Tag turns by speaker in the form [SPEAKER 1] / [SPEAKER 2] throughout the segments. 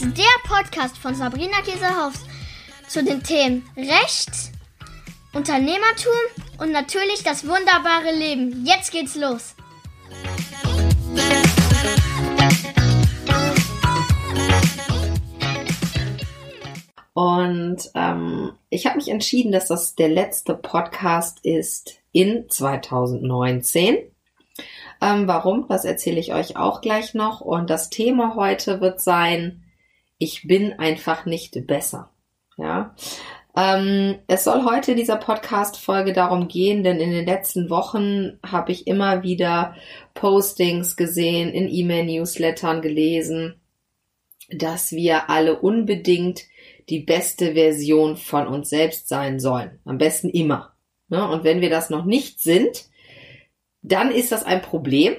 [SPEAKER 1] ist der Podcast von Sabrina Käsehaus zu den Themen Recht, Unternehmertum und natürlich das wunderbare Leben. Jetzt geht's los.
[SPEAKER 2] Und ähm, ich habe mich entschieden, dass das der letzte Podcast ist in 2019. Ähm, warum? Das erzähle ich euch auch gleich noch. Und das Thema heute wird sein, ich bin einfach nicht besser. Ja. Ähm, es soll heute in dieser Podcast-Folge darum gehen, denn in den letzten Wochen habe ich immer wieder Postings gesehen, in E-Mail-Newslettern gelesen, dass wir alle unbedingt die beste Version von uns selbst sein sollen. Am besten immer. Ne? Und wenn wir das noch nicht sind, dann ist das ein Problem.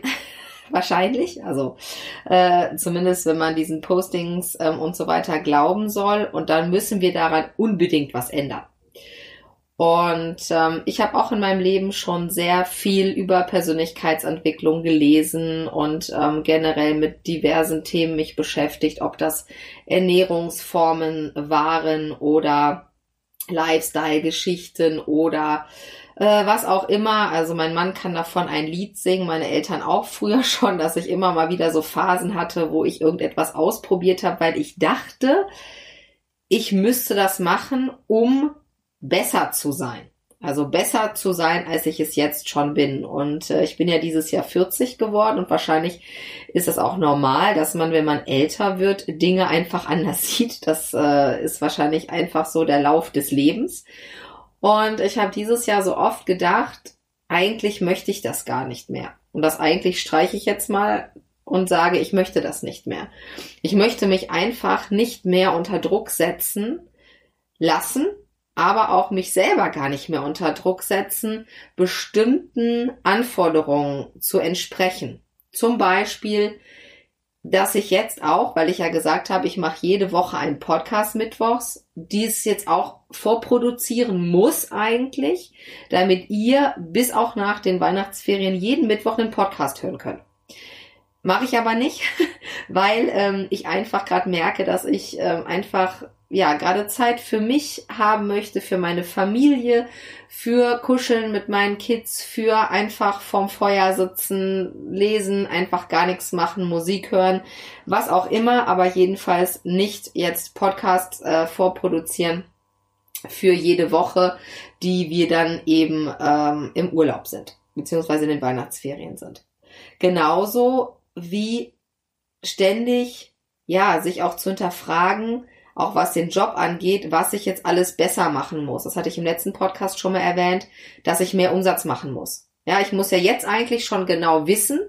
[SPEAKER 2] Wahrscheinlich. Also äh, zumindest, wenn man diesen Postings ähm, und so weiter glauben soll. Und dann müssen wir daran unbedingt was ändern. Und ähm, ich habe auch in meinem Leben schon sehr viel über Persönlichkeitsentwicklung gelesen und ähm, generell mit diversen Themen mich beschäftigt, ob das Ernährungsformen waren oder Lifestyle-Geschichten oder äh, was auch immer. Also mein Mann kann davon ein Lied singen, meine Eltern auch früher schon, dass ich immer mal wieder so Phasen hatte, wo ich irgendetwas ausprobiert habe, weil ich dachte, ich müsste das machen, um besser zu sein. Also besser zu sein, als ich es jetzt schon bin. Und äh, ich bin ja dieses Jahr 40 geworden und wahrscheinlich ist es auch normal, dass man, wenn man älter wird, Dinge einfach anders sieht. Das äh, ist wahrscheinlich einfach so der Lauf des Lebens. Und ich habe dieses Jahr so oft gedacht, eigentlich möchte ich das gar nicht mehr. Und das eigentlich streiche ich jetzt mal und sage, ich möchte das nicht mehr. Ich möchte mich einfach nicht mehr unter Druck setzen lassen, aber auch mich selber gar nicht mehr unter Druck setzen, bestimmten Anforderungen zu entsprechen. Zum Beispiel, dass ich jetzt auch, weil ich ja gesagt habe, ich mache jede Woche einen Podcast mittwochs, dies jetzt auch vorproduzieren muss eigentlich, damit ihr bis auch nach den Weihnachtsferien jeden Mittwoch einen Podcast hören könnt. Mache ich aber nicht, weil ähm, ich einfach gerade merke, dass ich ähm, einfach ja gerade Zeit für mich haben möchte, für meine Familie, für Kuscheln mit meinen Kids, für einfach vorm Feuer sitzen, lesen, einfach gar nichts machen, Musik hören, was auch immer, aber jedenfalls nicht jetzt Podcasts äh, vorproduzieren für jede Woche, die wir dann eben ähm, im Urlaub sind, beziehungsweise in den Weihnachtsferien sind. Genauso wie ständig, ja, sich auch zu hinterfragen, auch was den Job angeht, was ich jetzt alles besser machen muss. Das hatte ich im letzten Podcast schon mal erwähnt, dass ich mehr Umsatz machen muss. Ja, ich muss ja jetzt eigentlich schon genau wissen,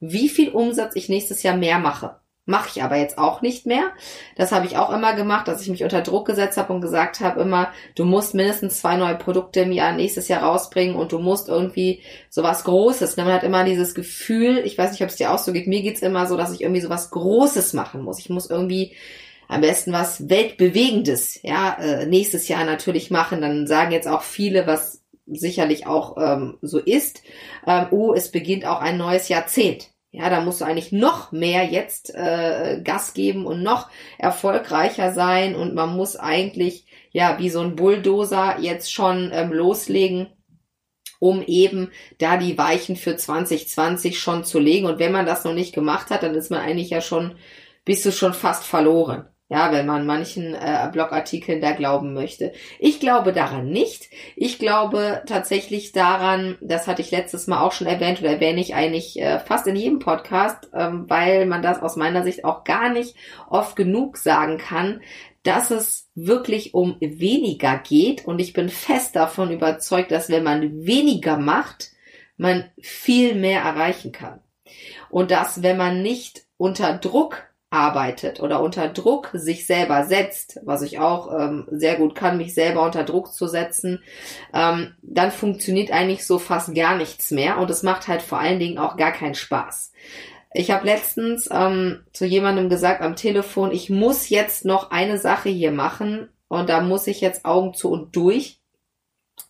[SPEAKER 2] wie viel Umsatz ich nächstes Jahr mehr mache. Mache ich aber jetzt auch nicht mehr. Das habe ich auch immer gemacht, dass ich mich unter Druck gesetzt habe und gesagt habe immer, du musst mindestens zwei neue Produkte im Jahr nächstes Jahr rausbringen und du musst irgendwie sowas Großes. Man hat immer dieses Gefühl, ich weiß nicht, ob es dir auch so geht, mir geht's immer so, dass ich irgendwie sowas Großes machen muss. Ich muss irgendwie am besten was Weltbewegendes, ja, äh, nächstes Jahr natürlich machen. Dann sagen jetzt auch viele, was sicherlich auch ähm, so ist, ähm, oh, es beginnt auch ein neues Jahrzehnt. Ja, da musst du eigentlich noch mehr jetzt äh, Gas geben und noch erfolgreicher sein und man muss eigentlich ja wie so ein Bulldozer jetzt schon ähm, loslegen, um eben da die Weichen für 2020 schon zu legen. Und wenn man das noch nicht gemacht hat, dann ist man eigentlich ja schon, bist du schon fast verloren. Ja, wenn man manchen äh, Blogartikeln da glauben möchte. Ich glaube daran nicht. Ich glaube tatsächlich daran, das hatte ich letztes Mal auch schon erwähnt oder erwähne ich eigentlich äh, fast in jedem Podcast, ähm, weil man das aus meiner Sicht auch gar nicht oft genug sagen kann, dass es wirklich um weniger geht. Und ich bin fest davon überzeugt, dass wenn man weniger macht, man viel mehr erreichen kann. Und dass wenn man nicht unter Druck arbeitet oder unter Druck sich selber setzt, was ich auch ähm, sehr gut kann, mich selber unter Druck zu setzen, ähm, dann funktioniert eigentlich so fast gar nichts mehr und es macht halt vor allen Dingen auch gar keinen Spaß. Ich habe letztens ähm, zu jemandem gesagt am Telefon, ich muss jetzt noch eine Sache hier machen und da muss ich jetzt Augen zu und durch.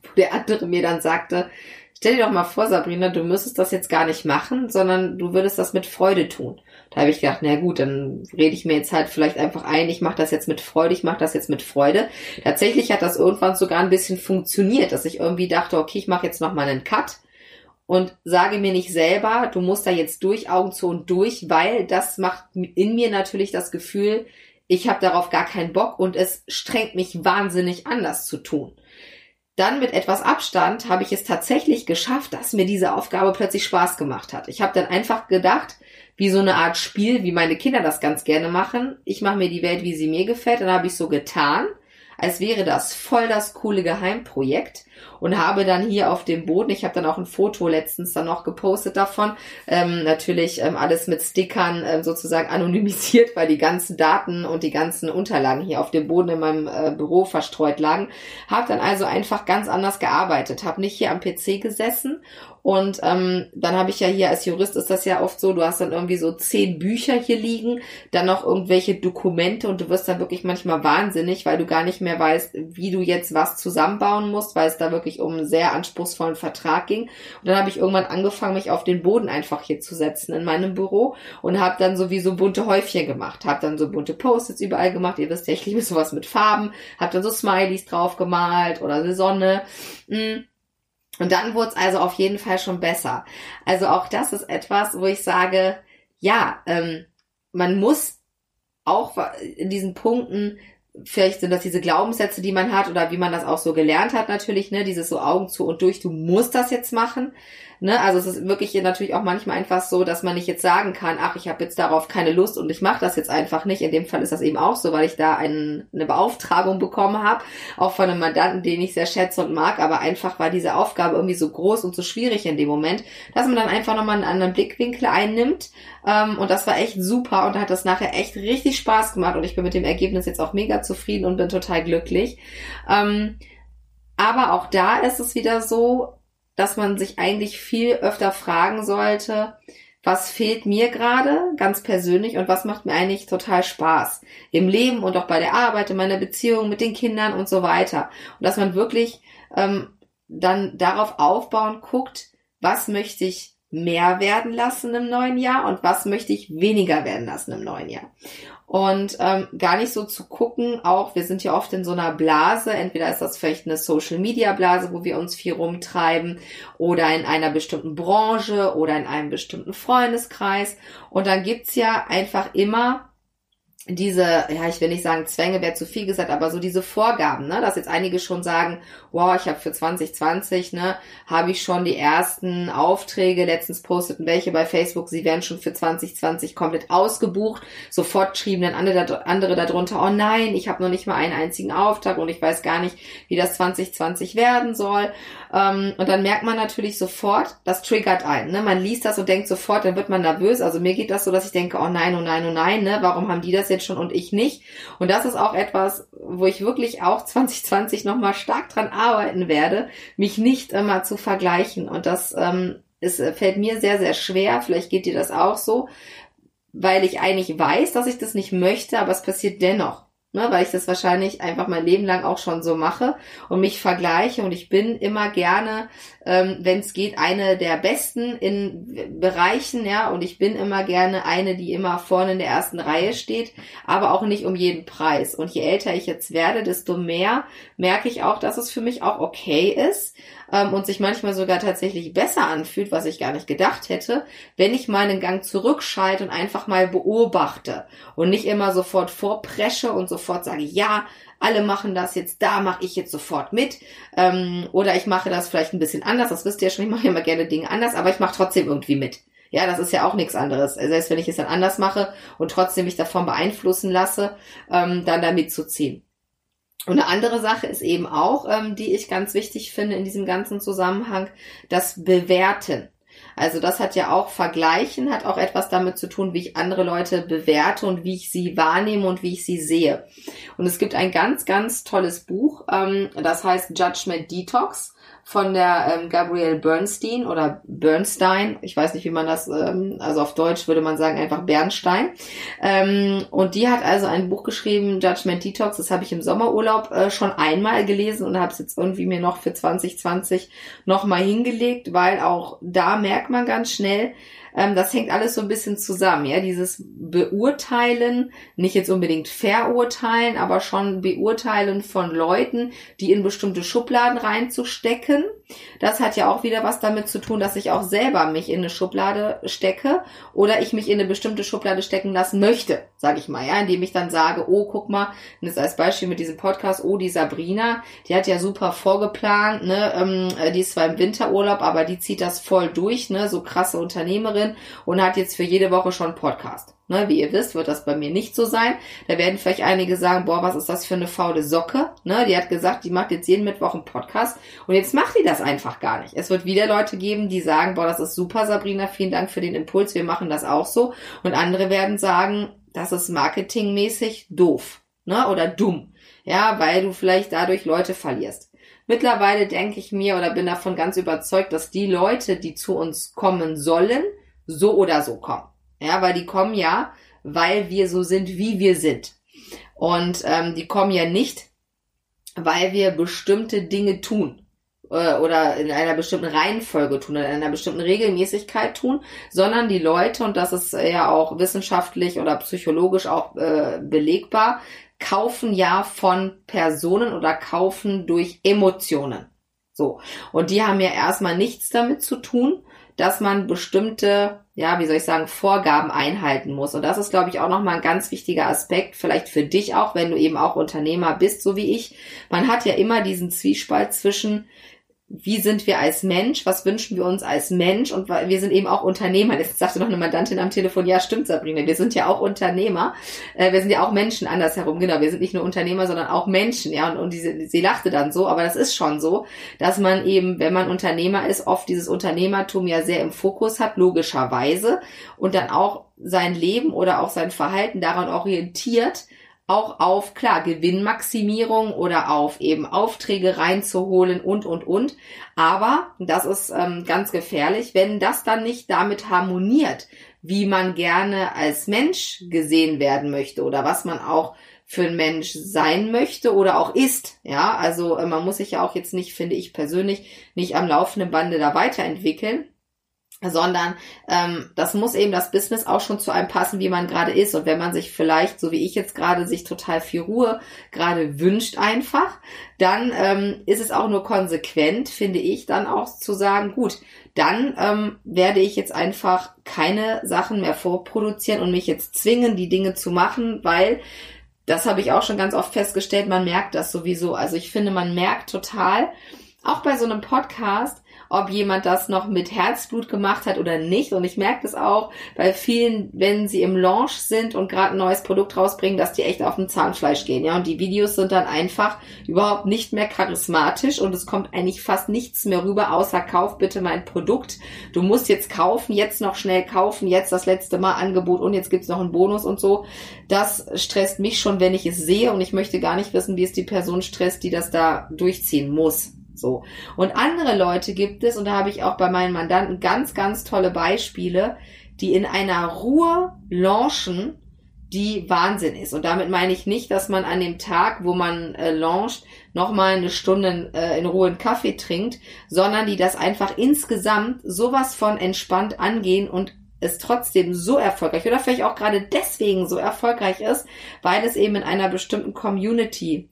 [SPEAKER 2] Wo der andere mir dann sagte, stell dir doch mal vor, Sabrina, du müsstest das jetzt gar nicht machen, sondern du würdest das mit Freude tun. Da habe ich gedacht, na gut, dann rede ich mir jetzt halt vielleicht einfach ein, ich mache das jetzt mit Freude, ich mache das jetzt mit Freude. Tatsächlich hat das irgendwann sogar ein bisschen funktioniert, dass ich irgendwie dachte, okay, ich mache jetzt noch mal einen Cut und sage mir nicht selber, du musst da jetzt durch, Augen zu und durch, weil das macht in mir natürlich das Gefühl, ich habe darauf gar keinen Bock und es strengt mich wahnsinnig an, das zu tun. Dann mit etwas Abstand habe ich es tatsächlich geschafft, dass mir diese Aufgabe plötzlich Spaß gemacht hat. Ich habe dann einfach gedacht, wie so eine Art Spiel, wie meine Kinder das ganz gerne machen. Ich mache mir die Welt, wie sie mir gefällt. Dann habe ich so getan, als wäre das voll das coole Geheimprojekt und habe dann hier auf dem Boden, ich habe dann auch ein Foto letztens dann noch gepostet davon, ähm, natürlich ähm, alles mit Stickern ähm, sozusagen anonymisiert, weil die ganzen Daten und die ganzen Unterlagen hier auf dem Boden in meinem äh, Büro verstreut lagen. Habe dann also einfach ganz anders gearbeitet, habe nicht hier am PC gesessen und ähm, dann habe ich ja hier als Jurist ist das ja oft so, du hast dann irgendwie so zehn Bücher hier liegen, dann noch irgendwelche Dokumente und du wirst dann wirklich manchmal wahnsinnig, weil du gar nicht mehr weißt, wie du jetzt was zusammenbauen musst, weil es da wirklich wirklich um einen sehr anspruchsvollen Vertrag ging. Und dann habe ich irgendwann angefangen, mich auf den Boden einfach hier zu setzen in meinem Büro und habe dann sowieso bunte Häufchen gemacht. Habe dann so bunte Post-its überall gemacht. Ihr wisst ja, ich liebe sowas mit Farben. Habe dann so Smileys drauf gemalt oder eine Sonne. Mm. Und dann wurde es also auf jeden Fall schon besser. Also auch das ist etwas, wo ich sage, ja, ähm, man muss auch in diesen Punkten vielleicht sind das diese Glaubenssätze, die man hat oder wie man das auch so gelernt hat natürlich, ne, dieses so Augen zu und durch, du musst das jetzt machen. Ne? Also es ist wirklich natürlich auch manchmal einfach so, dass man nicht jetzt sagen kann, ach, ich habe jetzt darauf keine Lust und ich mache das jetzt einfach nicht. In dem Fall ist das eben auch so, weil ich da einen, eine Beauftragung bekommen habe, auch von einem Mandanten, den ich sehr schätze und mag, aber einfach war diese Aufgabe irgendwie so groß und so schwierig in dem Moment, dass man dann einfach nochmal einen anderen Blickwinkel einnimmt. Ähm, und das war echt super und da hat das nachher echt richtig Spaß gemacht und ich bin mit dem Ergebnis jetzt auch mega zufrieden und bin total glücklich. Ähm, aber auch da ist es wieder so, dass man sich eigentlich viel öfter fragen sollte, was fehlt mir gerade ganz persönlich und was macht mir eigentlich total Spaß im Leben und auch bei der Arbeit, in meiner Beziehung mit den Kindern und so weiter. Und dass man wirklich ähm, dann darauf aufbauen guckt, was möchte ich mehr werden lassen im neuen Jahr und was möchte ich weniger werden lassen im neuen Jahr und ähm, gar nicht so zu gucken, auch wir sind ja oft in so einer Blase, entweder ist das vielleicht eine Social-Media-Blase, wo wir uns viel rumtreiben, oder in einer bestimmten Branche oder in einem bestimmten Freundeskreis. Und dann gibt's ja einfach immer diese, ja, ich will nicht sagen Zwänge, wäre zu viel gesagt, aber so diese Vorgaben, ne, dass jetzt einige schon sagen, wow, ich habe für 2020, ne, habe ich schon die ersten Aufträge, letztens posteten welche bei Facebook, sie werden schon für 2020 komplett ausgebucht, sofort schrieben dann andere, andere darunter, oh nein, ich habe noch nicht mal einen einzigen Auftrag und ich weiß gar nicht, wie das 2020 werden soll. Ähm, und dann merkt man natürlich sofort, das triggert einen, ne, man liest das und denkt sofort, dann wird man nervös, also mir geht das so, dass ich denke, oh nein, oh nein, oh nein, ne, warum haben die das jetzt jetzt schon und ich nicht. Und das ist auch etwas, wo ich wirklich auch 2020 nochmal stark dran arbeiten werde, mich nicht immer zu vergleichen. Und das ähm, ist, fällt mir sehr, sehr schwer. Vielleicht geht dir das auch so, weil ich eigentlich weiß, dass ich das nicht möchte, aber es passiert dennoch ne, weil ich das wahrscheinlich einfach mein Leben lang auch schon so mache und mich vergleiche. Und ich bin immer gerne, ähm, wenn es geht, eine der Besten in Bereichen, ja, und ich bin immer gerne eine, die immer vorne in der ersten Reihe steht, aber auch nicht um jeden Preis. Und je älter ich jetzt werde, desto mehr merke ich auch, dass es für mich auch okay ist, ähm, und sich manchmal sogar tatsächlich besser anfühlt, was ich gar nicht gedacht hätte, wenn ich meinen Gang zurückschalte und einfach mal beobachte und nicht immer sofort vorpresche und sofort sage, ja, alle machen das jetzt, da mache ich jetzt sofort mit. Ähm, oder ich mache das vielleicht ein bisschen anders, das wisst ihr ja schon, ich mache immer gerne Dinge anders, aber ich mache trotzdem irgendwie mit. Ja, das ist ja auch nichts anderes. Selbst wenn ich es dann anders mache und trotzdem mich davon beeinflussen lasse, ähm, dann damit zu ziehen. Und eine andere Sache ist eben auch, ähm, die ich ganz wichtig finde in diesem ganzen Zusammenhang, das Bewerten. Also das hat ja auch Vergleichen, hat auch etwas damit zu tun, wie ich andere Leute bewerte und wie ich sie wahrnehme und wie ich sie sehe. Und es gibt ein ganz, ganz tolles Buch, ähm, das heißt Judgment Detox. Von der ähm, Gabrielle Bernstein oder Bernstein. Ich weiß nicht, wie man das, ähm, also auf Deutsch würde man sagen einfach Bernstein. Ähm, und die hat also ein Buch geschrieben, Judgment Detox. Das habe ich im Sommerurlaub äh, schon einmal gelesen und habe es jetzt irgendwie mir noch für 2020 nochmal hingelegt, weil auch da merkt man ganz schnell, ähm, das hängt alles so ein bisschen zusammen, ja, dieses Beurteilen, nicht jetzt unbedingt verurteilen, aber schon beurteilen von Leuten, die in bestimmte Schubladen reinzustecken. Das hat ja auch wieder was damit zu tun, dass ich auch selber mich in eine Schublade stecke oder ich mich in eine bestimmte Schublade stecken lassen möchte, sage ich mal, ja, indem ich dann sage, oh, guck mal, jetzt als Beispiel mit diesem Podcast, oh, die Sabrina, die hat ja super vorgeplant, ne, ähm, äh, die ist zwar im Winterurlaub, aber die zieht das voll durch, ne, so krasse Unternehmerin und hat jetzt für jede Woche schon Podcast. Ne, wie ihr wisst, wird das bei mir nicht so sein. Da werden vielleicht einige sagen, boah, was ist das für eine faule Socke? Ne, die hat gesagt, die macht jetzt jeden Mittwoch einen Podcast und jetzt macht die das einfach gar nicht. Es wird wieder Leute geben, die sagen, boah, das ist super, Sabrina, vielen Dank für den Impuls, wir machen das auch so. Und andere werden sagen, das ist marketingmäßig doof, ne, oder dumm. Ja, weil du vielleicht dadurch Leute verlierst. Mittlerweile denke ich mir oder bin davon ganz überzeugt, dass die Leute, die zu uns kommen sollen, so oder so kommen. Ja, weil die kommen ja, weil wir so sind, wie wir sind. Und ähm, die kommen ja nicht, weil wir bestimmte Dinge tun äh, oder in einer bestimmten Reihenfolge tun in einer bestimmten Regelmäßigkeit tun, sondern die Leute, und das ist ja auch wissenschaftlich oder psychologisch auch äh, belegbar, kaufen ja von Personen oder kaufen durch Emotionen. So. Und die haben ja erstmal nichts damit zu tun, dass man bestimmte, ja, wie soll ich sagen, Vorgaben einhalten muss. Und das ist, glaube ich, auch nochmal ein ganz wichtiger Aspekt, vielleicht für dich auch, wenn du eben auch Unternehmer bist, so wie ich. Man hat ja immer diesen Zwiespalt zwischen, wie sind wir als Mensch, was wünschen wir uns als Mensch und wir sind eben auch Unternehmer. Jetzt sagte noch eine Mandantin am Telefon, ja stimmt Sabrina, wir sind ja auch Unternehmer, äh, wir sind ja auch Menschen andersherum, genau, wir sind nicht nur Unternehmer, sondern auch Menschen, ja, und, und diese, sie lachte dann so, aber das ist schon so, dass man eben, wenn man Unternehmer ist, oft dieses Unternehmertum ja sehr im Fokus hat, logischerweise, und dann auch sein Leben oder auch sein Verhalten daran orientiert, auch auf, klar, Gewinnmaximierung oder auf eben Aufträge reinzuholen und, und, und. Aber, das ist ähm, ganz gefährlich, wenn das dann nicht damit harmoniert, wie man gerne als Mensch gesehen werden möchte oder was man auch für ein Mensch sein möchte oder auch ist. Ja, also äh, man muss sich ja auch jetzt nicht, finde ich persönlich, nicht am laufenden Bande da weiterentwickeln sondern ähm, das muss eben das Business auch schon zu einem passen, wie man gerade ist. Und wenn man sich vielleicht, so wie ich jetzt gerade, sich total viel Ruhe gerade wünscht einfach, dann ähm, ist es auch nur konsequent, finde ich, dann auch zu sagen, gut, dann ähm, werde ich jetzt einfach keine Sachen mehr vorproduzieren und mich jetzt zwingen, die Dinge zu machen, weil das habe ich auch schon ganz oft festgestellt, man merkt das sowieso. Also ich finde, man merkt total, auch bei so einem Podcast, ob jemand das noch mit Herzblut gemacht hat oder nicht. Und ich merke das auch bei vielen, wenn sie im Launch sind und gerade ein neues Produkt rausbringen, dass die echt auf dem Zahnfleisch gehen. Ja, und die Videos sind dann einfach überhaupt nicht mehr charismatisch und es kommt eigentlich fast nichts mehr rüber, außer kauf bitte mein Produkt. Du musst jetzt kaufen, jetzt noch schnell kaufen, jetzt das letzte Mal Angebot und jetzt gibt's noch einen Bonus und so. Das stresst mich schon, wenn ich es sehe und ich möchte gar nicht wissen, wie es die Person stresst, die das da durchziehen muss. So. Und andere Leute gibt es, und da habe ich auch bei meinen Mandanten ganz, ganz tolle Beispiele, die in einer Ruhe launchen, die Wahnsinn ist. Und damit meine ich nicht, dass man an dem Tag, wo man äh, launcht, nochmal eine Stunde äh, in Ruhe einen Kaffee trinkt, sondern die das einfach insgesamt sowas von entspannt angehen und es trotzdem so erfolgreich oder vielleicht auch gerade deswegen so erfolgreich ist, weil es eben in einer bestimmten Community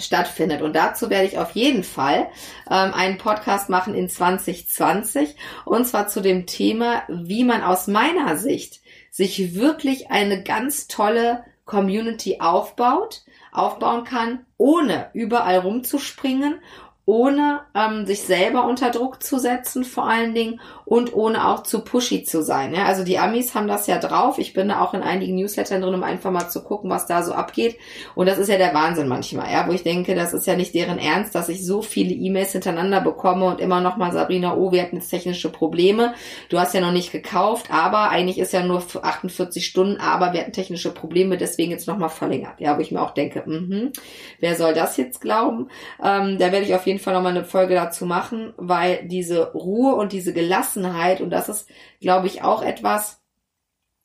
[SPEAKER 2] stattfindet. Und dazu werde ich auf jeden Fall ähm, einen Podcast machen in 2020 und zwar zu dem Thema, wie man aus meiner Sicht sich wirklich eine ganz tolle Community aufbaut, aufbauen kann, ohne überall rumzuspringen ohne ähm, sich selber unter Druck zu setzen vor allen Dingen und ohne auch zu pushy zu sein. Ja? Also die Amis haben das ja drauf. Ich bin da auch in einigen Newslettern drin, um einfach mal zu gucken, was da so abgeht. Und das ist ja der Wahnsinn manchmal, ja, wo ich denke, das ist ja nicht deren Ernst, dass ich so viele E-Mails hintereinander bekomme und immer noch mal Sabrina, oh, wir hatten jetzt technische Probleme. Du hast ja noch nicht gekauft, aber eigentlich ist ja nur 48 Stunden, aber wir hatten technische Probleme, deswegen jetzt noch mal verlängert. Ja, wo ich mir auch denke, mh, wer soll das jetzt glauben? Ähm, da werde ich auf jeden jeden Fall nochmal eine Folge dazu machen, weil diese Ruhe und diese Gelassenheit, und das ist, glaube ich, auch etwas,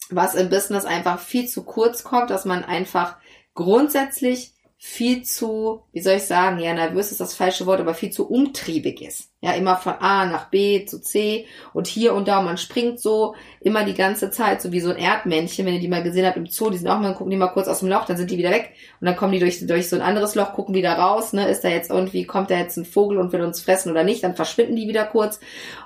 [SPEAKER 2] was im Business einfach viel zu kurz kommt, dass man einfach grundsätzlich viel zu, wie soll ich sagen, ja, nervös ist das falsche Wort, aber viel zu umtriebig ist. Ja, immer von A nach B zu C und hier und da. Und man springt so immer die ganze Zeit, so wie so ein Erdmännchen, wenn ihr die mal gesehen habt im Zoo, die sind auch mal, gucken die mal kurz aus dem Loch, dann sind die wieder weg. Und dann kommen die durch, durch so ein anderes Loch, gucken wieder raus, ne, ist da jetzt irgendwie, kommt da jetzt ein Vogel und will uns fressen oder nicht, dann verschwinden die wieder kurz.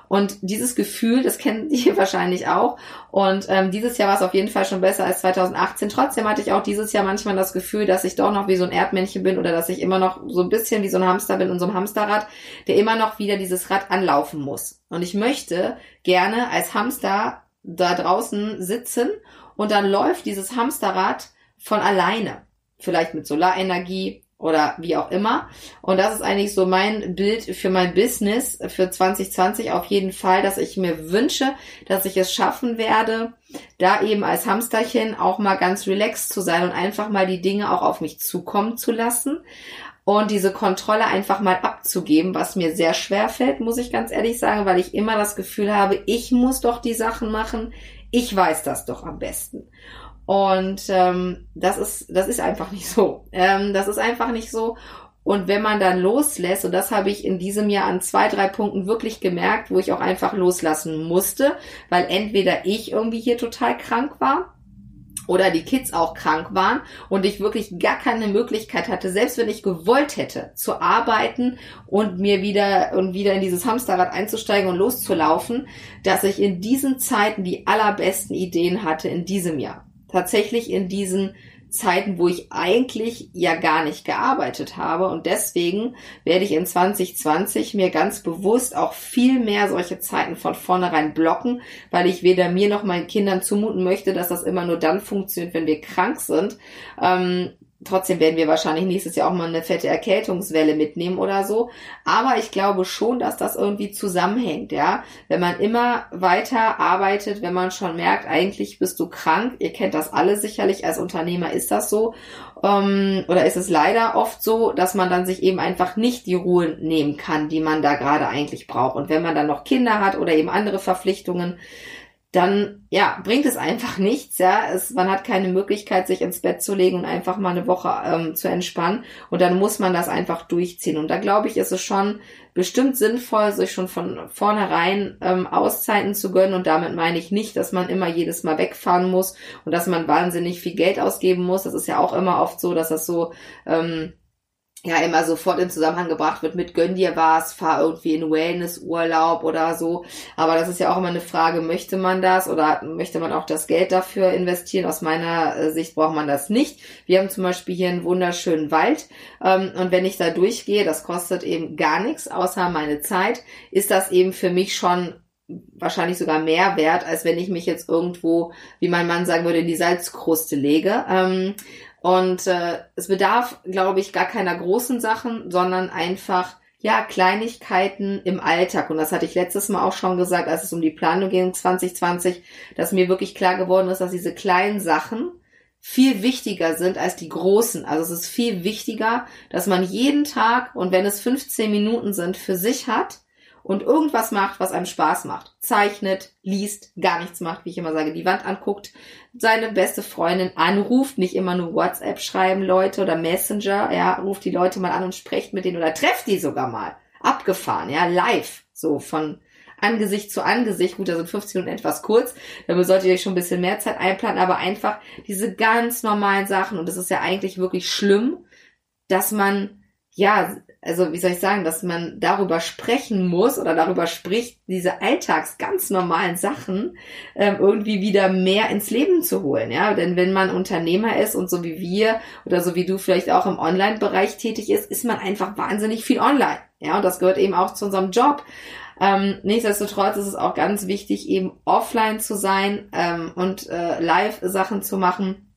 [SPEAKER 2] Und dieses Gefühl, das kennen die wahrscheinlich auch. Und ähm, dieses Jahr war es auf jeden Fall schon besser als 2018. Trotzdem hatte ich auch dieses Jahr manchmal das Gefühl, dass ich doch noch wie so ein Erdmännchen bin oder dass ich immer noch so ein bisschen wie so ein Hamster bin in so einem Hamsterrad, der immer noch wieder die dieses Rad anlaufen muss. Und ich möchte gerne als Hamster da draußen sitzen und dann läuft dieses Hamsterrad von alleine. Vielleicht mit Solarenergie oder wie auch immer. Und das ist eigentlich so mein Bild für mein Business für 2020 auf jeden Fall, dass ich mir wünsche, dass ich es schaffen werde, da eben als Hamsterchen auch mal ganz relaxed zu sein und einfach mal die Dinge auch auf mich zukommen zu lassen und diese Kontrolle einfach mal abzugeben, was mir sehr schwer fällt, muss ich ganz ehrlich sagen, weil ich immer das Gefühl habe, ich muss doch die Sachen machen, ich weiß das doch am besten. Und ähm, das ist das ist einfach nicht so. Ähm, das ist einfach nicht so. Und wenn man dann loslässt, und das habe ich in diesem Jahr an zwei, drei Punkten wirklich gemerkt, wo ich auch einfach loslassen musste, weil entweder ich irgendwie hier total krank war oder die Kids auch krank waren und ich wirklich gar keine Möglichkeit hatte, selbst wenn ich gewollt hätte, zu arbeiten und mir wieder und wieder in dieses Hamsterrad einzusteigen und loszulaufen, dass ich in diesen Zeiten die allerbesten Ideen hatte in diesem Jahr. Tatsächlich in diesen Zeiten, wo ich eigentlich ja gar nicht gearbeitet habe. Und deswegen werde ich in 2020 mir ganz bewusst auch viel mehr solche Zeiten von vornherein blocken, weil ich weder mir noch meinen Kindern zumuten möchte, dass das immer nur dann funktioniert, wenn wir krank sind. Ähm, Trotzdem werden wir wahrscheinlich nächstes Jahr auch mal eine fette Erkältungswelle mitnehmen oder so. Aber ich glaube schon, dass das irgendwie zusammenhängt, ja. Wenn man immer weiter arbeitet, wenn man schon merkt, eigentlich bist du krank. Ihr kennt das alle sicherlich. Als Unternehmer ist das so. Ähm, oder ist es leider oft so, dass man dann sich eben einfach nicht die Ruhe nehmen kann, die man da gerade eigentlich braucht. Und wenn man dann noch Kinder hat oder eben andere Verpflichtungen, dann ja bringt es einfach nichts. Ja, es, man hat keine Möglichkeit, sich ins Bett zu legen und einfach mal eine Woche ähm, zu entspannen. Und dann muss man das einfach durchziehen. Und da glaube ich, ist es schon bestimmt sinnvoll, sich schon von vornherein ähm, Auszeiten zu gönnen. Und damit meine ich nicht, dass man immer jedes Mal wegfahren muss und dass man wahnsinnig viel Geld ausgeben muss. Das ist ja auch immer oft so, dass das so ähm, ja immer sofort in Zusammenhang gebracht wird mit gönn dir was, fahr irgendwie in Wellnessurlaub oder so. Aber das ist ja auch immer eine Frage, möchte man das oder möchte man auch das Geld dafür investieren? Aus meiner äh, Sicht braucht man das nicht. Wir haben zum Beispiel hier einen wunderschönen Wald ähm, und wenn ich da durchgehe, das kostet eben gar nichts außer meine Zeit, ist das eben für mich schon wahrscheinlich sogar mehr wert, als wenn ich mich jetzt irgendwo, wie mein Mann sagen würde, in die Salzkruste lege. Ähm, und äh, es bedarf, glaube ich, gar keiner großen Sachen, sondern einfach ja Kleinigkeiten im Alltag. Und das hatte ich letztes Mal auch schon gesagt, als es um die Planung ging 2020, dass mir wirklich klar geworden ist, dass diese kleinen Sachen viel wichtiger sind als die großen. Also es ist viel wichtiger, dass man jeden Tag und wenn es 15 Minuten sind, für sich hat und irgendwas macht, was einem Spaß macht. Zeichnet, liest, gar nichts macht, wie ich immer sage, die Wand anguckt, seine beste Freundin anruft, nicht immer nur WhatsApp schreiben Leute oder Messenger, ja, ruft die Leute mal an und sprecht mit denen oder trefft die sogar mal. Abgefahren, ja, live, so von Angesicht zu Angesicht. Gut, da sind 15 Minuten etwas kurz. Damit solltet ihr euch schon ein bisschen mehr Zeit einplanen, aber einfach diese ganz normalen Sachen. Und es ist ja eigentlich wirklich schlimm, dass man, ja, also wie soll ich sagen, dass man darüber sprechen muss oder darüber spricht, diese alltags ganz normalen Sachen ähm, irgendwie wieder mehr ins Leben zu holen. Ja, denn wenn man Unternehmer ist und so wie wir oder so wie du vielleicht auch im Online-Bereich tätig ist, ist man einfach wahnsinnig viel online. Ja, und das gehört eben auch zu unserem Job. Ähm, nichtsdestotrotz ist es auch ganz wichtig, eben offline zu sein ähm, und äh, Live-Sachen zu machen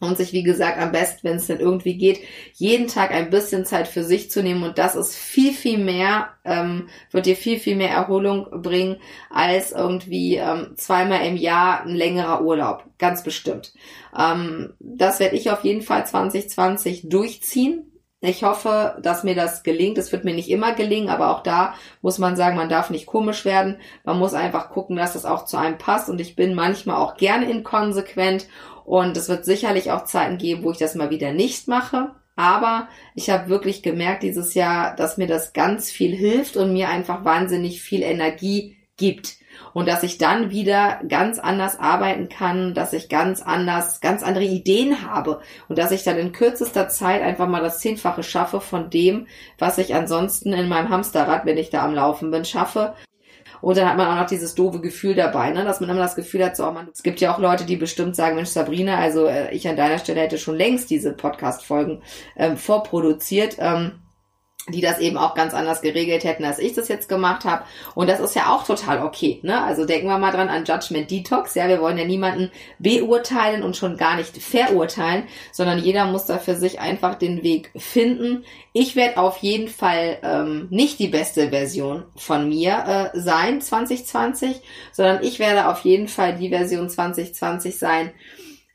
[SPEAKER 2] und sich, wie gesagt, am besten, wenn es denn irgendwie geht, jeden Tag ein bisschen Zeit für sich zu nehmen. Und das ist viel, viel mehr, ähm, wird dir viel, viel mehr Erholung bringen, als irgendwie ähm, zweimal im Jahr ein längerer Urlaub. Ganz bestimmt. Ähm, das werde ich auf jeden Fall 2020 durchziehen Ich hoffe, dass mir das gelingt. Es wird mir nicht immer gelingen, aber auch da muss man sagen, man darf nicht komisch werden. Man muss einfach gucken, dass das auch zu einem passt. Und ich bin manchmal auch gerne inkonsequent. Und es wird sicherlich auch Zeiten geben, wo ich das mal wieder nicht mache. Aber ich habe wirklich gemerkt dieses Jahr, dass mir das ganz viel hilft und mir einfach wahnsinnig viel Energie gibt und dass ich dann wieder ganz anders arbeiten kann, dass ich ganz anders, ganz andere Ideen habe und dass ich dann in kürzester Zeit einfach mal das Zehnfache schaffe von dem, was ich ansonsten in meinem Hamsterrad, wenn ich da am Laufen bin, schaffe. Und dann hat man auch noch dieses doofe Gefühl dabei, ne? dass man immer das Gefühl hat, so, oh man, es gibt ja auch Leute, die bestimmt sagen, Mensch, Sabrina, also äh, ich an deiner Stelle hätte schon längst diese Podcast-Folgen ähm, vorproduziert. Ähm, die das eben auch ganz anders geregelt hätten, als ich das jetzt gemacht habe. Und das ist ja auch total okay. Ne? Also denken wir mal dran an Judgment Detox. Ja, wir wollen ja niemanden beurteilen und schon gar nicht verurteilen, sondern jeder muss da für sich einfach den Weg finden. Ich werde auf jeden Fall ähm, nicht die beste Version von mir äh, sein 2020, sondern ich werde auf jeden Fall die Version 2020 sein,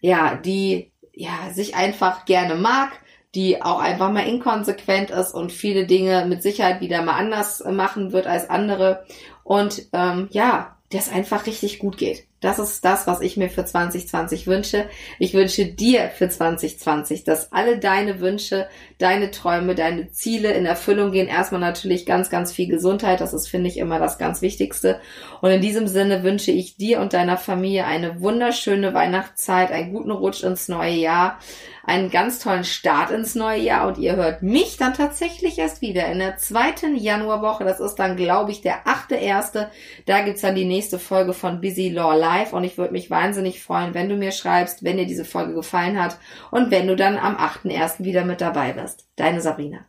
[SPEAKER 2] ja, die ja sich einfach gerne mag die auch einfach mal inkonsequent ist und viele Dinge mit Sicherheit wieder mal anders machen wird als andere. Und ähm, ja, das einfach richtig gut geht. Das ist das, was ich mir für 2020 wünsche. Ich wünsche dir für 2020, dass alle deine Wünsche, deine Träume, deine Ziele in Erfüllung gehen. Erstmal natürlich ganz, ganz viel Gesundheit. Das ist, finde ich, immer das ganz Wichtigste. Und in diesem Sinne wünsche ich dir und deiner Familie eine wunderschöne Weihnachtszeit, einen guten Rutsch ins neue Jahr einen ganz tollen Start ins neue Jahr und ihr hört mich dann tatsächlich erst wieder in der zweiten Januarwoche. Das ist dann, glaube ich, der achte erste. Da gibt's dann die nächste Folge von Busy Law Live und ich würde mich wahnsinnig freuen, wenn du mir schreibst, wenn dir diese Folge gefallen hat und wenn du dann am achten ersten wieder mit dabei bist. Deine Sabrina.